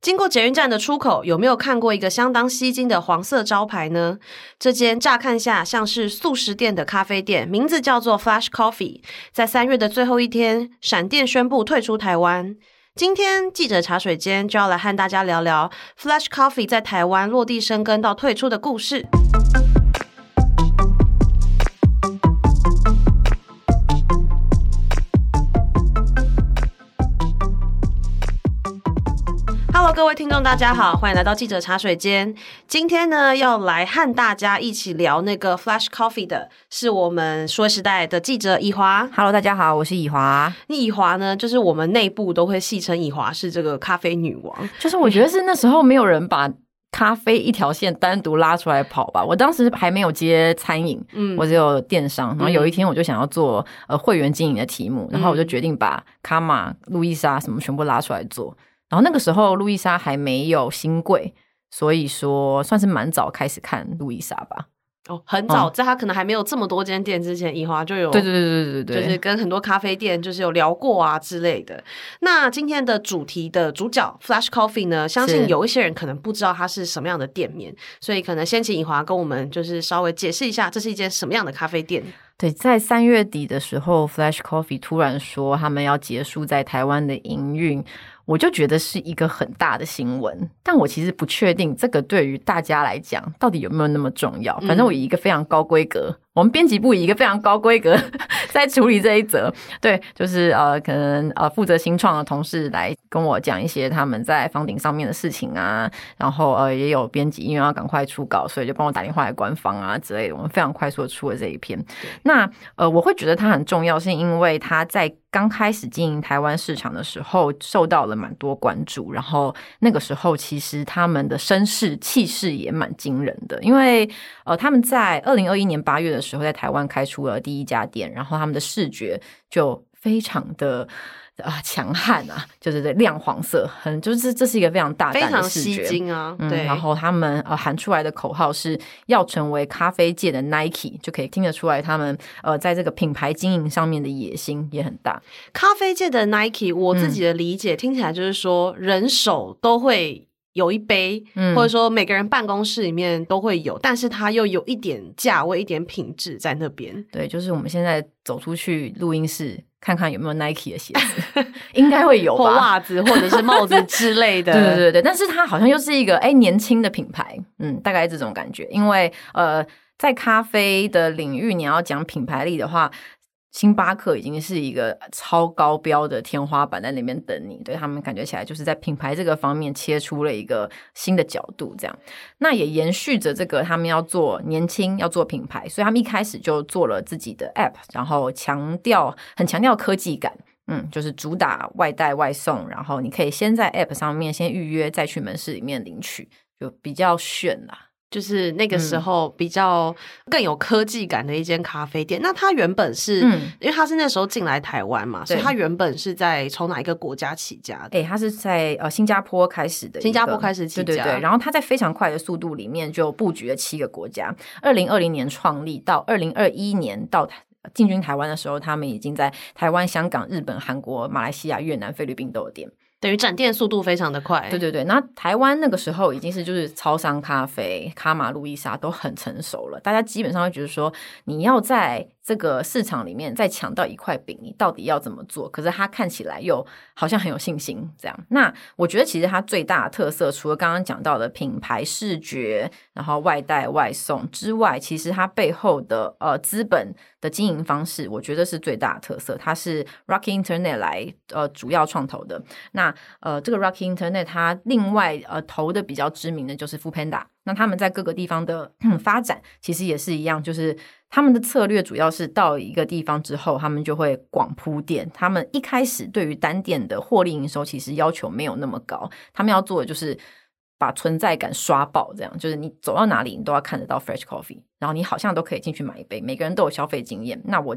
经过捷运站的出口，有没有看过一个相当吸睛的黄色招牌呢？这间乍看下像是素食店的咖啡店，名字叫做 Flash Coffee。在三月的最后一天，闪电宣布退出台湾。今天记者茶水间就要来和大家聊聊 Flash Coffee 在台湾落地生根到退出的故事。听众，大家好，欢迎来到记者茶水间。今天呢，要来和大家一起聊那个 Flash Coffee 的，是我们数位时代的记者以华。Hello，大家好，我是以华。以华呢，就是我们内部都会戏称以华是这个咖啡女王。就是我觉得是那时候没有人把咖啡一条线单独拉出来跑吧。我当时还没有接餐饮，嗯，我只有电商。然后有一天我就想要做呃会员经营的题目，然后我就决定把卡玛、路易莎什么全部拉出来做。然后那个时候，路易莎还没有新贵，所以说算是蛮早开始看路易莎吧。哦，很早，在他可能还没有这么多间店之前，以华就有对对对对对对，就是跟很多咖啡店就是有聊过啊之类的。那今天的主题的主角 Flash Coffee 呢，相信有一些人可能不知道它是什么样的店面，所以可能先请以华跟我们就是稍微解释一下，这是一间什么样的咖啡店。对，在三月底的时候，Flash Coffee 突然说他们要结束在台湾的营运。我就觉得是一个很大的新闻，但我其实不确定这个对于大家来讲到底有没有那么重要。反正我以一个非常高规格。我们编辑部以一个非常高规格 在处理这一则，对，就是呃，可能呃负责新创的同事来跟我讲一些他们在房顶上面的事情啊，然后呃也有编辑因为要赶快出稿，所以就帮我打电话来官方啊之类的，我们非常快速的出了这一篇。那呃我会觉得它很重要，是因为它在刚开始经营台湾市场的时候受到了蛮多关注，然后那个时候其实他们的声势气势也蛮惊人的，因为呃他们在二零二一年八月的。时候在台湾开出了第一家店，然后他们的视觉就非常的啊强悍啊，就是这亮黄色，很就是这是一个非常大胆的视觉，非常吸睛啊。对，嗯、然后他们呃喊出来的口号是要成为咖啡界的 Nike，就可以听得出来他们呃在这个品牌经营上面的野心也很大。咖啡界的 Nike，我自己的理解、嗯、听起来就是说人手都会。有一杯，或者说每个人办公室里面都会有，嗯、但是它又有一点价位、一点品质在那边。对，就是我们现在走出去录音室，看看有没有 Nike 的鞋子，应该会有吧？或袜子，或者是帽子之类的。对对对对，但是它好像又是一个哎年轻的品牌，嗯，大概这种感觉。因为呃，在咖啡的领域，你要讲品牌力的话。星巴克已经是一个超高标的天花板在那边等你，对他们感觉起来就是在品牌这个方面切出了一个新的角度，这样，那也延续着这个他们要做年轻，要做品牌，所以他们一开始就做了自己的 App，然后强调很强调科技感，嗯，就是主打外带外送，然后你可以先在 App 上面先预约，再去门市里面领取，就比较炫啦。就是那个时候比较更有科技感的一间咖啡店。嗯、那它原本是，嗯、因为它是那时候进来台湾嘛，所以它原本是在从哪一个国家起家的？哎、欸，它是在呃新加坡开始的，新加坡开始起家，对对对。然后它在非常快的速度里面就布局了七个国家。二零二零年创立到二零二一年到进军台湾的时候，他们已经在台湾、香港、日本、韩国、马来西亚、越南、菲律宾都有店。等于展店速度非常的快，对对对。那台湾那个时候已经是就是超商咖啡、卡玛、路易莎都很成熟了，大家基本上会觉得说，你要在这个市场里面再抢到一块饼，你到底要怎么做？可是他看起来又好像很有信心，这样。那我觉得其实它最大的特色，除了刚刚讲到的品牌视觉，然后外带外送之外，其实它背后的呃资本的经营方式，我觉得是最大的特色。它是 Rocky Internet 来呃主要创投的。那呃，这个 Rocky Internet 它另外呃投的比较知名的就是 f o o Panda 那他们在各个地方的发展其实也是一样，就是他们的策略主要是到一个地方之后，他们就会广铺店。他们一开始对于单店的获利营收其实要求没有那么高，他们要做的就是。把存在感刷爆，这样就是你走到哪里，你都要看得到 Fresh Coffee，然后你好像都可以进去买一杯。每个人都有消费经验。那我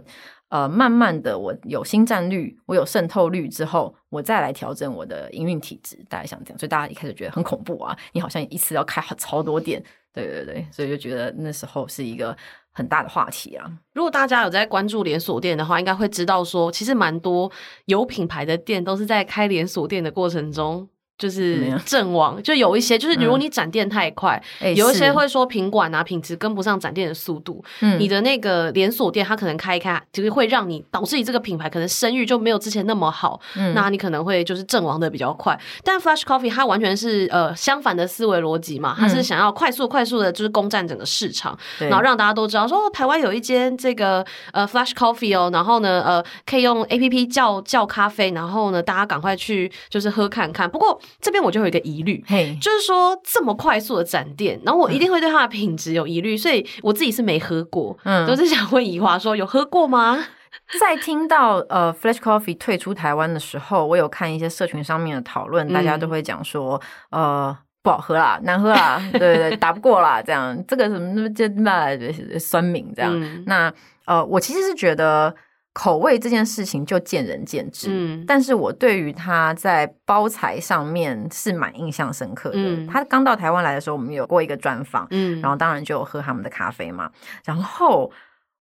呃，慢慢的，我有新占率，我有渗透率之后，我再来调整我的营运体质。大概像这样，所以大家一开始觉得很恐怖啊，你好像一次要开超多店，对对对，所以就觉得那时候是一个很大的话题啊。如果大家有在关注连锁店的话，应该会知道说，其实蛮多有品牌的店都是在开连锁店的过程中。就是阵亡，就有一些就是如果你展店太快，嗯、有一些会说品管啊品质跟不上展店的速度，嗯、你的那个连锁店它可能开一开，就是会让你导致你这个品牌可能声誉就没有之前那么好，嗯、那你可能会就是阵亡的比较快。但 Flash Coffee 它完全是呃相反的思维逻辑嘛，它是想要快速快速的就是攻占整个市场，嗯、然后让大家都知道说哦，台湾有一间这个呃 Flash Coffee 哦，然后呢呃可以用 APP 叫叫咖啡，然后呢大家赶快去就是喝看看。不过这边我就有一个疑虑，嘿，就是说这么快速的展店，然后我一定会对它的品质有疑虑，嗯、所以我自己是没喝过，嗯，都是想问怡华说有喝过吗？在听到呃，Flash Coffee 退出台湾的时候，我有看一些社群上面的讨论，大家都会讲说，嗯、呃，不好喝啦，难喝 啦，对对对，打不过啦，这样，这个什么那么这那酸民这样，嗯、那呃，我其实是觉得。口味这件事情就见仁见智，嗯，但是我对于他在包材上面是蛮印象深刻的。嗯，他刚到台湾来的时候，我们有过一个专访，嗯，然后当然就有喝他们的咖啡嘛。然后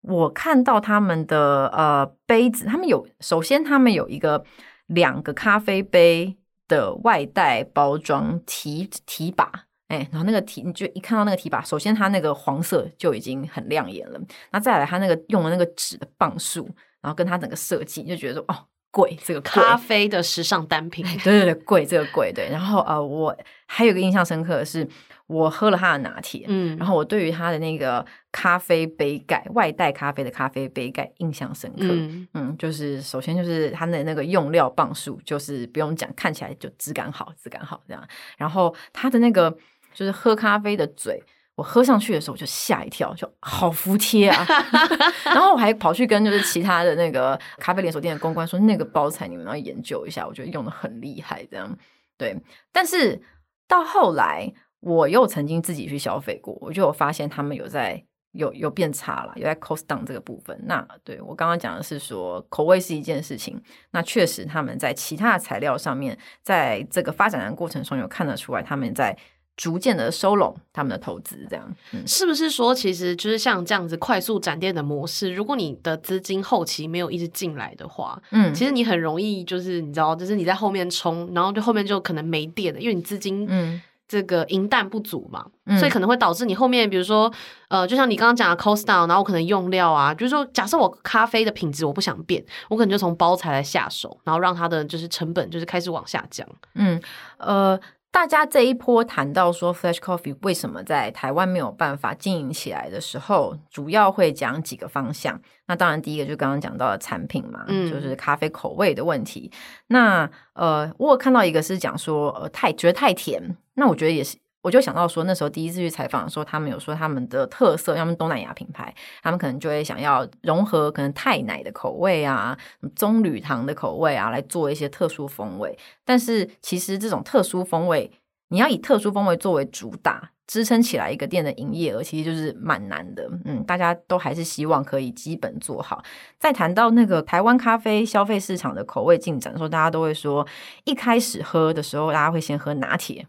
我看到他们的呃杯子，他们有首先他们有一个两个咖啡杯的外带包装提提把，哎，然后那个提你就一看到那个提把，首先它那个黄色就已经很亮眼了，那再来它那个用的那个纸的磅数。然后跟它整个设计，就觉得说哦，贵，这个咖啡的时尚单品，对对对，贵，这个贵，对。然后呃，我还有一个印象深刻的是，我喝了他的拿铁，嗯，然后我对于他的那个咖啡杯盖外带咖啡的咖啡杯盖印象深刻，嗯，嗯，就是首先就是他的那个用料磅数，就是不用讲，看起来就质感好，质感好这样。然后他的那个就是喝咖啡的嘴。我喝上去的时候，我就吓一跳，就好服帖啊！然后我还跑去跟就是其他的那个咖啡连锁店的公关说，那个包材你们要研究一下，我觉得用的很厉害，这样对。但是到后来，我又曾经自己去消费过，我就有发现他们有在有有变差了，有在 cost down 这个部分。那对我刚刚讲的是说口味是一件事情，那确实他们在其他的材料上面，在这个发展的过程中有看得出来他们在。逐渐的收拢他们的投资，这样、嗯、是不是说，其实就是像这样子快速展店的模式，如果你的资金后期没有一直进来的话，嗯，其实你很容易就是你知道，就是你在后面冲，然后就后面就可能没电了，因为你资金嗯。这个银弹不足嘛，嗯、所以可能会导致你后面比如说呃，就像你刚刚讲的 cost down，然后可能用料啊，就是说假设我咖啡的品质我不想变，我可能就从包材来下手，然后让它的就是成本就是开始往下降，嗯呃。大家这一波谈到说，Flash Coffee 为什么在台湾没有办法经营起来的时候，主要会讲几个方向。那当然，第一个就刚刚讲到的产品嘛，嗯、就是咖啡口味的问题。那呃，我有看到一个是讲说，呃，太觉得太甜。那我觉得也是。我就想到说，那时候第一次去采访的时候，他们有说他们的特色，他们东南亚品牌，他们可能就会想要融合可能泰奶的口味啊、棕榈糖的口味啊，来做一些特殊风味。但是其实这种特殊风味，你要以特殊风味作为主打，支撑起来一个店的营业额，其实就是蛮难的。嗯，大家都还是希望可以基本做好。在谈到那个台湾咖啡消费市场的口味进展的时候，大家都会说，一开始喝的时候，大家会先喝拿铁。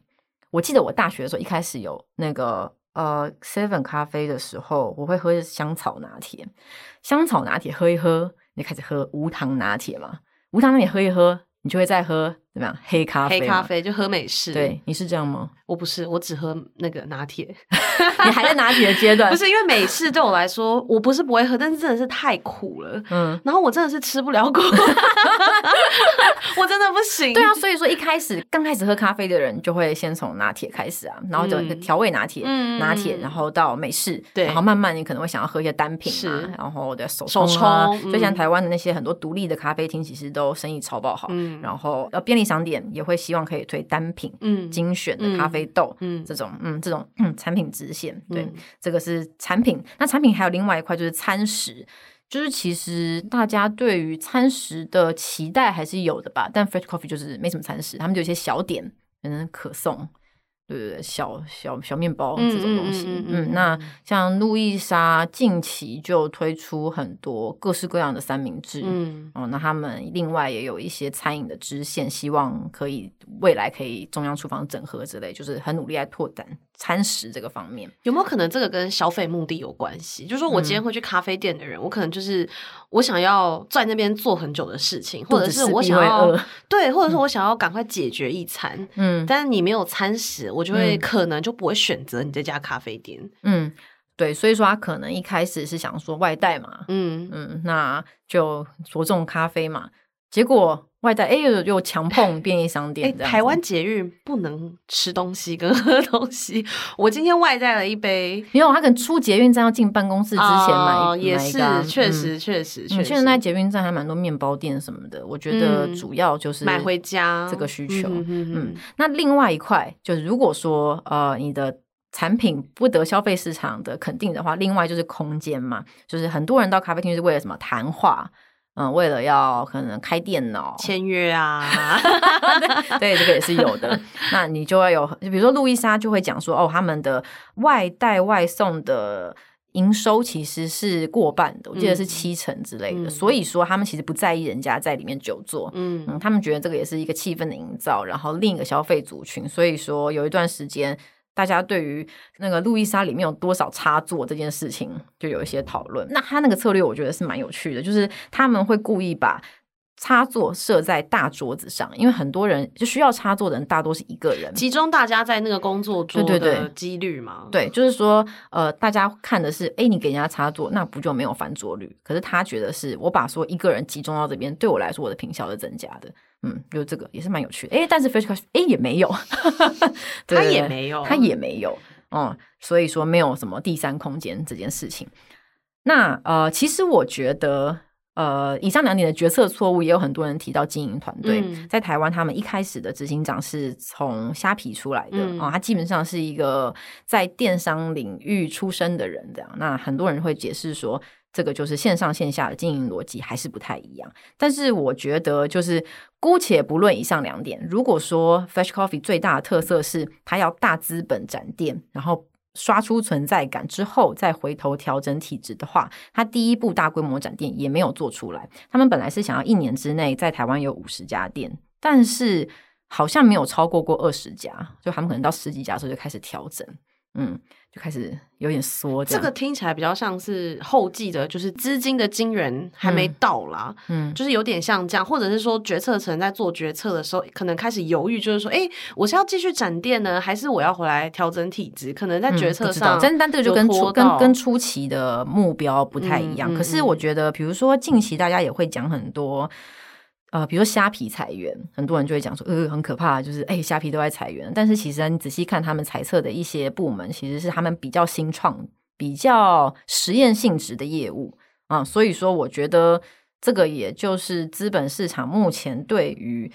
我记得我大学的时候，一开始有那个呃 Seven 咖啡的时候，我会喝香草拿铁。香草拿铁喝一喝，你开始喝无糖拿铁嘛？无糖拿铁喝一喝，你就会再喝怎么样？黑咖啡，黑咖啡就喝美式。对，你是这样吗？我不是，我只喝那个拿铁。你还在拿铁的阶段？不是，因为美式对我来说，我不是不会喝，但是真的是太苦了。嗯，然后我真的是吃不了苦，我真的不行。对啊，所以说一开始刚开始喝咖啡的人，就会先从拿铁开始啊，然后就调味拿铁，嗯、拿铁，然后到美式，对，然后慢慢你可能会想要喝一些单品嘛，是然后的手冲、啊、手冲。所以像台湾的那些很多独立的咖啡厅，其实都生意超爆好。嗯，然后呃便利商店也会希望可以推单品，嗯，精选的咖啡。豆，嗯，这种，嗯，这种，嗯，产品直线，对，嗯、这个是产品。那产品还有另外一块就是餐食，就是其实大家对于餐食的期待还是有的吧。但 Fresh Coffee 就是没什么餐食，他们就有一些小点，可能可颂，对对对，小小小面包这种东西。嗯，嗯，嗯，嗯，嗯，那像路易莎近期就推出很多各式各样的三明治。嗯，哦，那他们另外也有一些餐饮的支线，希望可以未来可以中央厨房整合之类，就是很努力在拓展餐食这个方面。有没有可能这个跟消费目的有关系？就是说我今天会去咖啡店的人，嗯、我可能就是我想要在那边做很久的事情，或者是我想要对，或者是我想要赶快解决一餐。嗯，但是你没有餐食。我就会可能就不会选择你这家咖啡店。嗯，对，所以说他可能一开始是想说外带嘛，嗯嗯，那就着重咖啡嘛。结果外带哎又又强碰便利商店。台湾捷运不能吃东西跟 喝东西。我今天外带了一杯，没有，他可能出捷运站要进办公室之前买，哦、也是确实确实确实。现在捷运站还蛮多面包店什么的，我觉得主要就是买回家这个需求。嗯，嗯，嗯，那另外一块就是如果说呃你的产品不得消费市场的肯定的话，另外就是空间嘛，就是很多人到咖啡厅是为了什么谈话。嗯，为了要可能开电脑签约啊，对，对，这个也是有的。那你就要有，比如说路易莎就会讲说，哦，他们的外带外送的营收其实是过半的，我记得是七成之类的。嗯、所以说，他们其实不在意人家在里面久坐，嗯嗯，他们觉得这个也是一个气氛的营造，然后另一个消费族群。所以说，有一段时间。大家对于那个路易莎里面有多少插座这件事情，就有一些讨论。那他那个策略，我觉得是蛮有趣的，就是他们会故意把插座设在大桌子上，因为很多人就需要插座的人大多是一个人，集中大家在那个工作桌的几率嘛。对，就是说，呃，大家看的是，哎，你给人家插座，那不就没有翻桌率？可是他觉得是我把说一个人集中到这边，对我来说，我的平效是增加的。嗯，就这个也是蛮有趣的，哎，但是 Fresh Coffee 哎也 没有，他也没有，他也没有，嗯，所以说没有什么第三空间这件事情。那呃，其实我觉得，呃，以上两点的决策错误，也有很多人提到经营团队。嗯、在台湾，他们一开始的执行长是从虾皮出来的，嗯、哦，他基本上是一个在电商领域出身的人，这样。那很多人会解释说。这个就是线上线下的经营逻辑还是不太一样，但是我觉得就是姑且不论以上两点，如果说 Fresh Coffee 最大的特色是它要大资本展店，然后刷出存在感之后再回头调整体质的话，他第一步大规模展店也没有做出来。他们本来是想要一年之内在台湾有五十家店，但是好像没有超过过二十家，就他们可能到十几家的时候就开始调整。嗯，就开始有点缩。这个听起来比较像是后继的，就是资金的金源还没到啦。嗯，就是有点像这样，或者是说决策层在做决策的时候，可能开始犹豫，就是说，哎，我是要继续展店呢，还是我要回来调整体质？可能在决策上，真但这个就跟初跟跟初期的目标不太一样。嗯嗯、可是我觉得，比如说近期大家也会讲很多。呃，比如说虾皮裁员，很多人就会讲说，呃，很可怕，就是哎，虾皮都在裁员。但是其实你仔细看他们裁撤的一些部门，其实是他们比较新创、比较实验性质的业务啊。所以说，我觉得这个也就是资本市场目前对于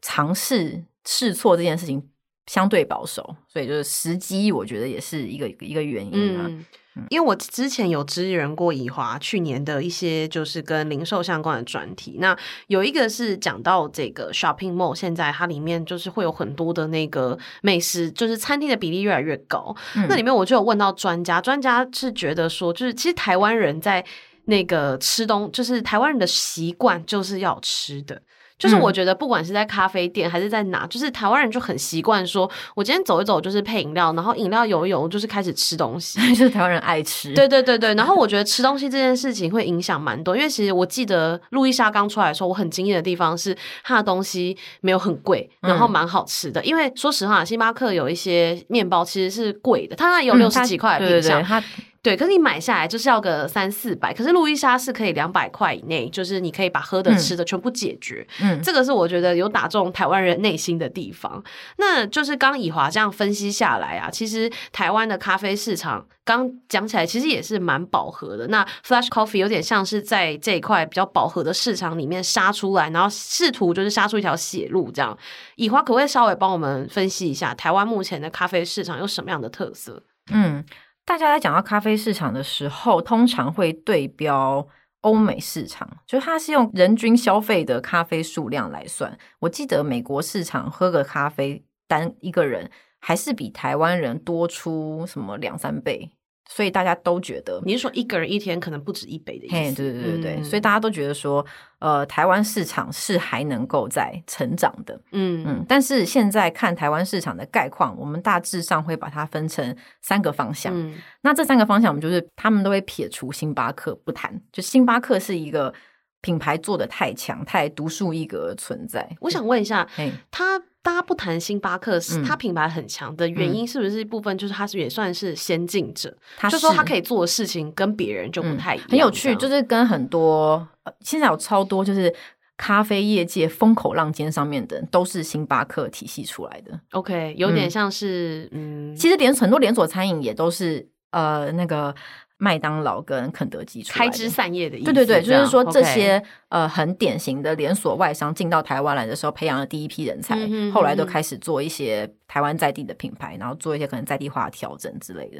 尝试试错这件事情相对保守，所以就是时机，我觉得也是一个一个原因啊。嗯因为我之前有支援过以华去年的一些就是跟零售相关的专题，那有一个是讲到这个 shopping mall，现在它里面就是会有很多的那个美食，就是餐厅的比例越来越高。嗯、那里面我就有问到专家，专家是觉得说，就是其实台湾人在那个吃东，就是台湾人的习惯就是要吃的。就是我觉得，不管是在咖啡店还是在哪，嗯、就是台湾人就很习惯说，我今天走一走就是配饮料，然后饮料有一有就是开始吃东西，就是台湾人爱吃。对对对对，然后我觉得吃东西这件事情会影响蛮多，因为其实我记得路易莎刚出来的时候，我很惊艳的地方是它的东西没有很贵，然后蛮好吃的。嗯、因为说实话，星巴克有一些面包其实是贵的，它那有六十几块的品项。嗯对，可是你买下来就是要个三四百，可是路易莎是可以两百块以内，就是你可以把喝的、吃的全部解决。嗯，这个是我觉得有打中台湾人内心的地方。那就是刚以华这样分析下来啊，其实台湾的咖啡市场刚讲起来，其实也是蛮饱和的。那 Flash Coffee 有点像是在这一块比较饱和的市场里面杀出来，然后试图就是杀出一条血路。这样，以华可不可以稍微帮我们分析一下台湾目前的咖啡市场有什么样的特色？嗯。大家在讲到咖啡市场的时候，通常会对标欧美市场，就它是用人均消费的咖啡数量来算。我记得美国市场喝个咖啡单一个人还是比台湾人多出什么两三倍。所以大家都觉得，你是说一个人一天可能不止一杯的意思？嘿，对对对对，嗯、所以大家都觉得说，呃，台湾市场是还能够在成长的，嗯嗯。但是现在看台湾市场的概况，我们大致上会把它分成三个方向。嗯、那这三个方向，我们就是他们都会撇除星巴克不谈，就星巴克是一个品牌做的太强、太独树一格的存在。我想问一下，他。大家不谈星巴克，是它品牌很强的原因，是不是一部分就是他是也算是先进者？他、嗯、就说他可以做的事情跟别人就不太一样、嗯。很有趣，就是跟很多现在有超多就是咖啡业界风口浪尖上面的都是星巴克体系出来的。OK，有点像是嗯，嗯其实连很多连锁餐饮也都是呃那个。麦当劳跟肯德基出来开枝散叶的意思，对对对，就是说这些呃很典型的连锁外商进到台湾来的时候，培养了第一批人才，后来都开始做一些台湾在地的品牌，然后做一些可能在地化的调整之类的。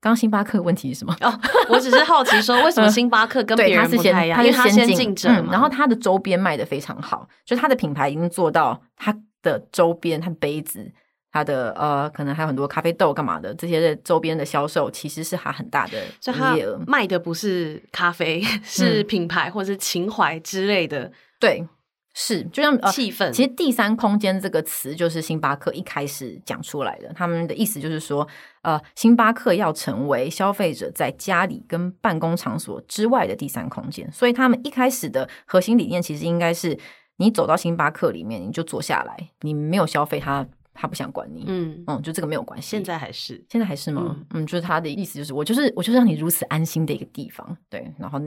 刚刚星巴克问题是什么？哦，我只是好奇说，为什么星巴克跟别人不太一样？他是先先进者、嗯，然后它的周边卖的非常好，就它的品牌已经做到它的周边，它的杯子。它的呃，可能还有很多咖啡豆干嘛的，这些周边的销售其实是它很大的营业额。卖的不是咖啡，是品牌或者是情怀之类的。嗯、对，是就像气氛、呃。其实“第三空间”这个词就是星巴克一开始讲出来的。他们的意思就是说，呃，星巴克要成为消费者在家里跟办公场所之外的第三空间。所以他们一开始的核心理念其实应该是：你走到星巴克里面，你就坐下来，你没有消费它。他不想管你，嗯嗯，就这个没有关系。现在还是，现在还是吗？嗯，嗯，就是他的意思，就是我就是我就是让你如此安心的一个地方，对。然后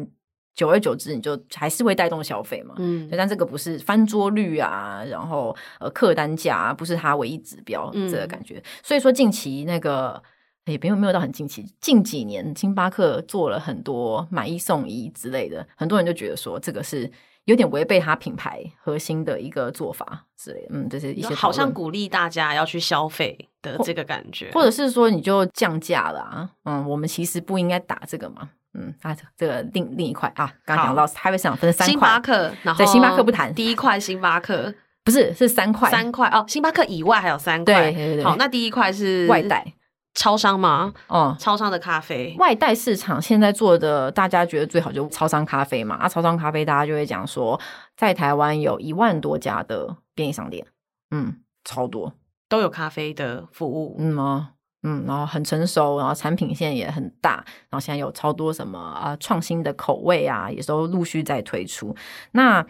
久而久之，你就还是会带动消费嘛，嗯。但这个不是翻桌率啊，然后呃客单价啊，不是他唯一指标，这个感觉。嗯，所以说近期那个也没有没有到很近期，近几年星巴克做了很多买一送一之类的，很多人就觉得说这个是。有点违背他品牌核心的一个做法之类的，嗯，这、就是一些好像鼓励大家要去消费的这个感觉，或者是说你就降价了啊，嗯，我们其实不应该打这个嘛，嗯，啊，这个另另一块啊，刚刚讲到台北市场分三块，星巴克，然后对星巴克不谈，第一块星巴克。不是是三块，三块哦，星巴克以外还有三块，对，对，对，好，那第一块是外带。超商嘛？哦、嗯，超商的咖啡外带市场现在做的，大家觉得最好就超商咖啡嘛。啊，超商咖啡大家就会讲说，在台湾有一万多家的便利商店，嗯，超多都有咖啡的服务，嗯吗？嗯，然后很成熟，然后产品线也很大，然后现在有超多什么啊创新的口味啊，也都陆续在推出。那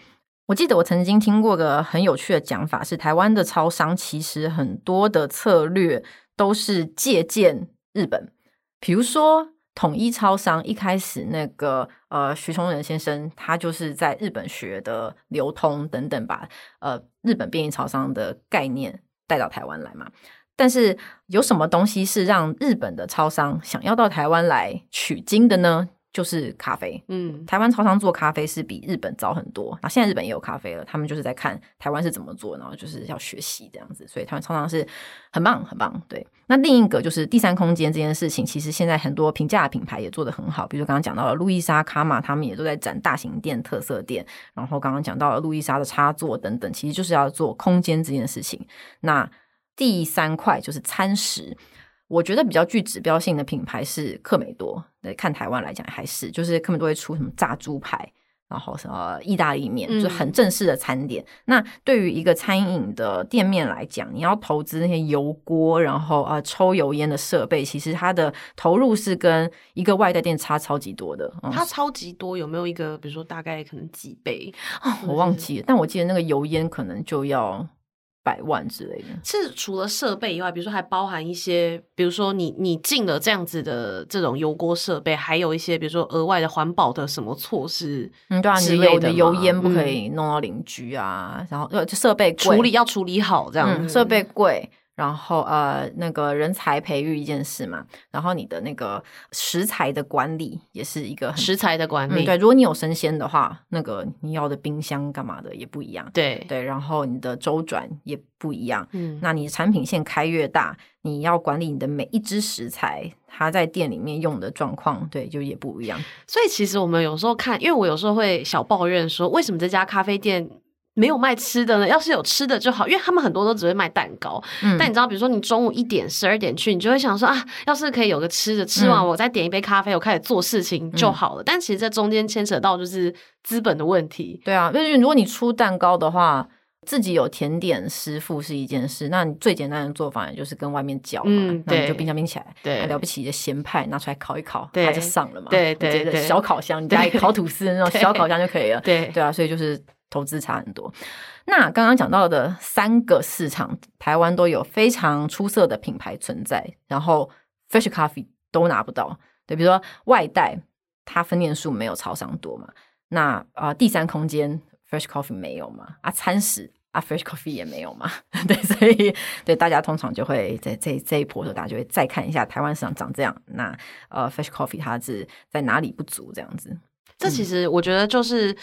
我记得我曾经听过个很有趣的讲法，是台湾的超商其实很多的策略。都是借鉴日本，比如说统一超商一开始那个呃徐崇仁先生，他就是在日本学的流通等等，把呃日本便利超商的概念带到台湾来嘛。但是有什么东西是让日本的超商想要到台湾来取经的呢？就是咖啡，嗯，台湾超商做咖啡是比日本早很多。那现在日本也有咖啡了，他们就是在看台湾是怎么做，然后就是要学习这样子。所以台湾超商是很棒，很棒。对，那另一个就是第三空间这件事情，其实现在很多平价的品牌也做得很好，比如刚刚讲到了路易莎、卡玛，他们也都在展大型店、特色店。然后刚刚讲到了路易莎的插座等等，其实就是要做空间这件事情。那第三块就是餐食。我觉得比较具指标性的品牌是克美多，看台湾来讲还是就是克美多会出什么炸猪排，然后什么意大利面，就是很正式的餐点。嗯、那对于一个餐饮的店面来讲，你要投资那些油锅，然后啊、呃、抽油烟的设备，其实它的投入是跟一个外带店差超级多的。嗯、它超级多，有没有一个比如说大概可能几倍？哦、我忘记了，但我记得那个油烟可能就要。百万之类的，是除了设备以外，比如说还包含一些，比如说你你进了这样子的这种油锅设备，还有一些比如说额外的环保的什么措施？嗯，对啊，你有的油烟不可以弄到邻居啊，嗯、然后呃，设备处理要处理好这样，嗯、设备贵。然后呃，那个人才培育一件事嘛，然后你的那个食材的管理也是一个食材的管理。嗯，对，如果你有生鲜的话，那个你要的冰箱干嘛的也不一样。对对，然后你的周转也不一样。嗯，那你产品线开越大，你要管理你的每一只食材，它在店里面用的状况，对，就也不一样。所以其实我们有时候看，因为我有时候会小抱怨说，为什么这家咖啡店没有卖吃的呢？要是有吃的就好，因为他们很多都只会卖蛋糕。嗯，但你知道，比如说你中午一点、十二点去，你就会想说啊，要是可以有个吃的，吃完我再点一杯咖啡，我开始做事情就好了。嗯、但其实这中间牵扯到就是资本的问题。对啊，因为如果你出蛋糕的话，自己有甜点师傅是一件事，那你最简单的做法也就是跟外面叫嘛，嗯、那你就冰箱冰起来，对，了不起的咸派拿出来烤一烤，对，它就上了嘛。对对对，小烤箱，你家里烤吐司的那种小烤箱就可以了。对对啊，所以就是。投资差很多。那刚刚讲到的三个市场，台湾都有非常出色的品牌存在，然后 Fresh Coffee 都拿不到。对，比如说外带，它分店数没有超商多嘛。那啊、呃，第三空间 Fresh Coffee 没有嘛？啊，餐食啊，Fresh Coffee 也没有嘛？对，所以对大家通常就会在这这一波的时候，大家就会再看一下台湾市场长这样。那呃，Fresh Coffee 它是在哪里不足？这样子。这其实我觉得就是。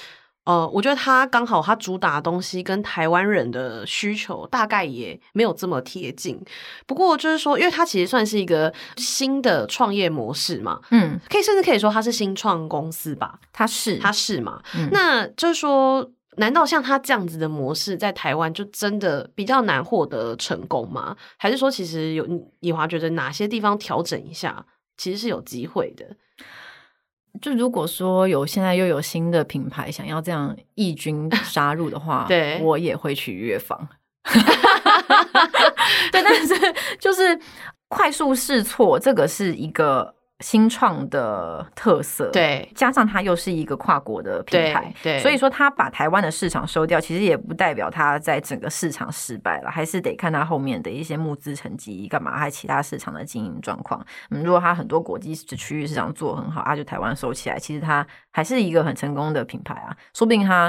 呃，我觉得它刚好，它主打的东西跟台湾人的需求大概也没有这么贴近。不过就是说，因为它其实算是一个新的创业模式嘛，嗯，可以甚至可以说它是新创公司吧。它是，它是嘛？嗯，那就是说，难道像他这样子的模式在台湾就真的比较难获得成功吗？还是说，其实有以华觉得哪些地方调整一下，其实是有机会的？就如果说有现在又有新的品牌想要这样异军杀入的话，对，我也会去约访。对，但是就是快速试错，这个是一个。新创的特色，对，加上它又是一个跨国的品牌，对，对，所以说它把台湾的市场收掉，其实也不代表它在整个市场失败了，还是得看它后面的一些募资成绩干嘛，还有其他市场的经营状况。嗯，如果它很多国际区域市场做很好，它就台湾收起来，其实它还是一个很成功的品牌啊，说不定它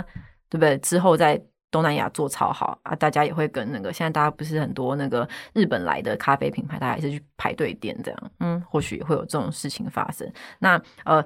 对不对？之后再。东南亚做超好啊，大家也会跟那个现在大家不是很多那个日本来的咖啡品牌，大家还是去排队点这样，嗯，或许会有这种事情发生。那呃，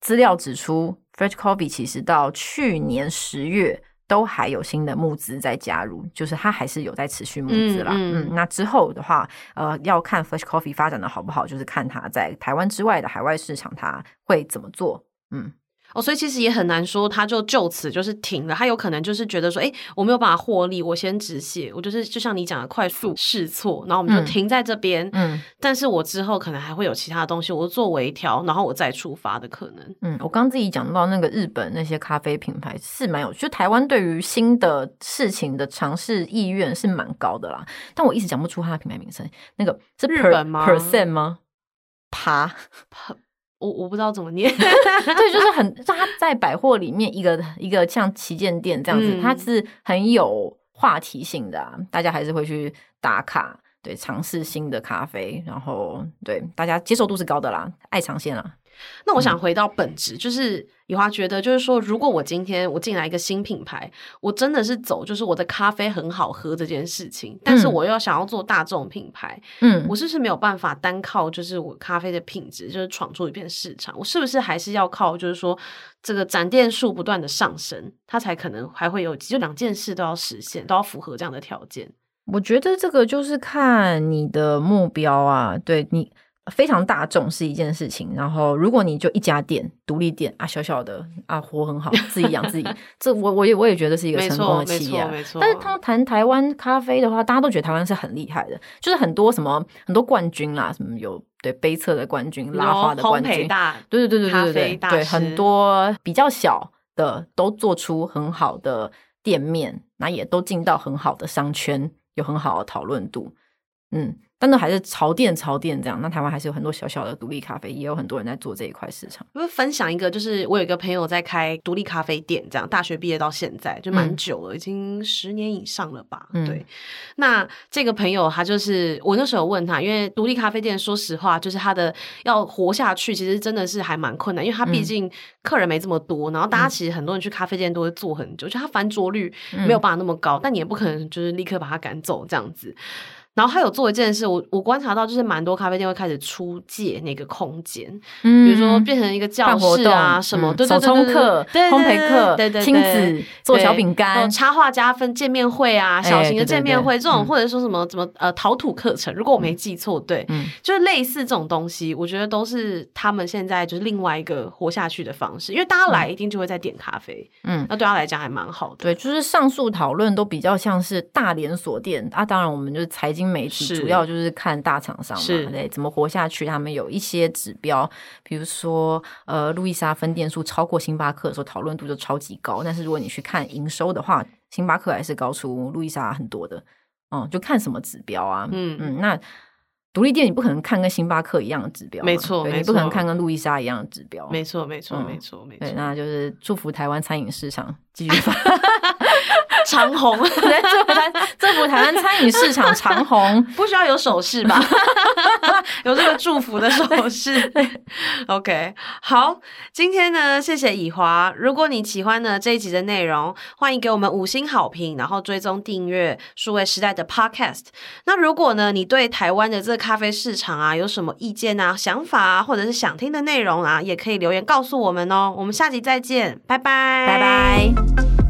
资料指出，Fresh Coffee 其实到去年十月都还有新的募资在加入，就是它还是有在持续募资啦。嗯，嗯，嗯，那之后的话，呃，要看 Fresh Coffee 发展的好不好，就是看它在台湾之外的海外市场它会怎么做，嗯。哦，所以其实也很难说，他就就此就是停了。他有可能就是觉得说，哎，我没有办法获利，我先止血。我就是就像你讲的，快速试错，然后我们就停在这边。嗯，但是我之后可能还会有其他的东西，我做微调，然后我再出发的可能。嗯，我刚刚自己讲到那个日本那些咖啡品牌是蛮有，就台湾对于新的事情的尝试意愿是蛮高的啦。但我一直讲不出它的品牌名称，那个是日本吗？percent 吗？趴趴。我我不知道怎么念，对，就是很，它在百货里面一个一个像旗舰店这样子，嗯、它是很有话题性的、啊，大家还是会去打卡，对，尝试新的咖啡，然后对大家接受度是高的啦，爱尝鲜啦。那我想回到本质，嗯、就是以华觉得，就是说，如果我今天我进来一个新品牌，我真的是走就是我的咖啡很好喝这件事情，但是我又要想要做大众品牌，嗯，我是不是没有办法单靠就是我咖啡的品质就是闯出一片市场？我是不是还是要靠就是说这个展店数不断的上升，它才可能还会有就两件事都要实现，都要符合这样的条件？我觉得这个就是看你的目标啊，对你。非常大众是一件事情，然后如果你就一家店，独立店啊，小小的啊，活很好，自己养自己，这我我也我也觉得是一个成功的企业。但是他们谈台湾咖啡的话，大家都觉得台湾是很厉害的，就是很多什么很多冠军啦，什么有对杯测的冠军、拉花的冠军，大对对对对对对对，对很多比较小的都做出很好的店面，那也都进到很好的商圈，有很好的讨论度，嗯。但那还是潮店潮店这样，那台湾还是有很多小小的独立咖啡，也有很多人在做这一块市场。我分享一个，就是我有一个朋友在开独立咖啡店，这样大学毕业到现在就蛮久了，嗯、已经十年以上了吧？嗯、对。那这个朋友他就是我那时候问他，因为独立咖啡店说实话，就是他的要活下去，其实真的是还蛮困难，因为他毕竟客人没这么多，嗯、然后大家其实很多人去咖啡店都会坐很久，就他翻桌率没有办法那么高，嗯、但你也不可能就是立刻把他赶走这样子。然后他有做一件事，我我观察到就是蛮多咖啡店会开始出借那个空间，嗯，比如说变成一个教室啊什么，对对对，手冲课、烘焙课、对对亲子做小饼干、插画家分见面会啊，小型的见面会这种，或者说什么什么呃陶土课程，如果我没记错，对，就是类似这种东西，我觉得都是他们现在就是另外一个活下去的方式，因为大家来一定就会在点咖啡，嗯，那对他来讲还蛮好的。对，就是上述讨论都比较像是大连锁店啊，当然我们就是财经媒体主要就是看大厂商嘛，对，怎么活下去，他们有一些指标，比如说呃，路易莎分店数超过星巴克的时候，讨论度就超级高。但是如果你去看营收的话，星巴克还是高出路易莎很多的。嗯，就看什么指标啊？嗯嗯，那独立店你不可能看跟星巴克一样的指标，没错，你不可能看跟路易莎一样的指标，没错，没错，没错，没错。对，那就是祝福台湾餐饮市场继续发。长红，祝福台湾餐饮市场长虹，不需要有手势吧？有这个祝福的手势。OK，好，今天呢，谢谢以华。如果你喜欢呢这一集的内容，欢迎给我们五星好评，然后追踪订阅数位时代的 Podcast。那如果呢，你对台湾的这个咖啡市场啊有什么意见啊、想法啊，或者是想听的内容啊，也可以留言告诉我们哦。我们下集再见，拜拜，拜拜。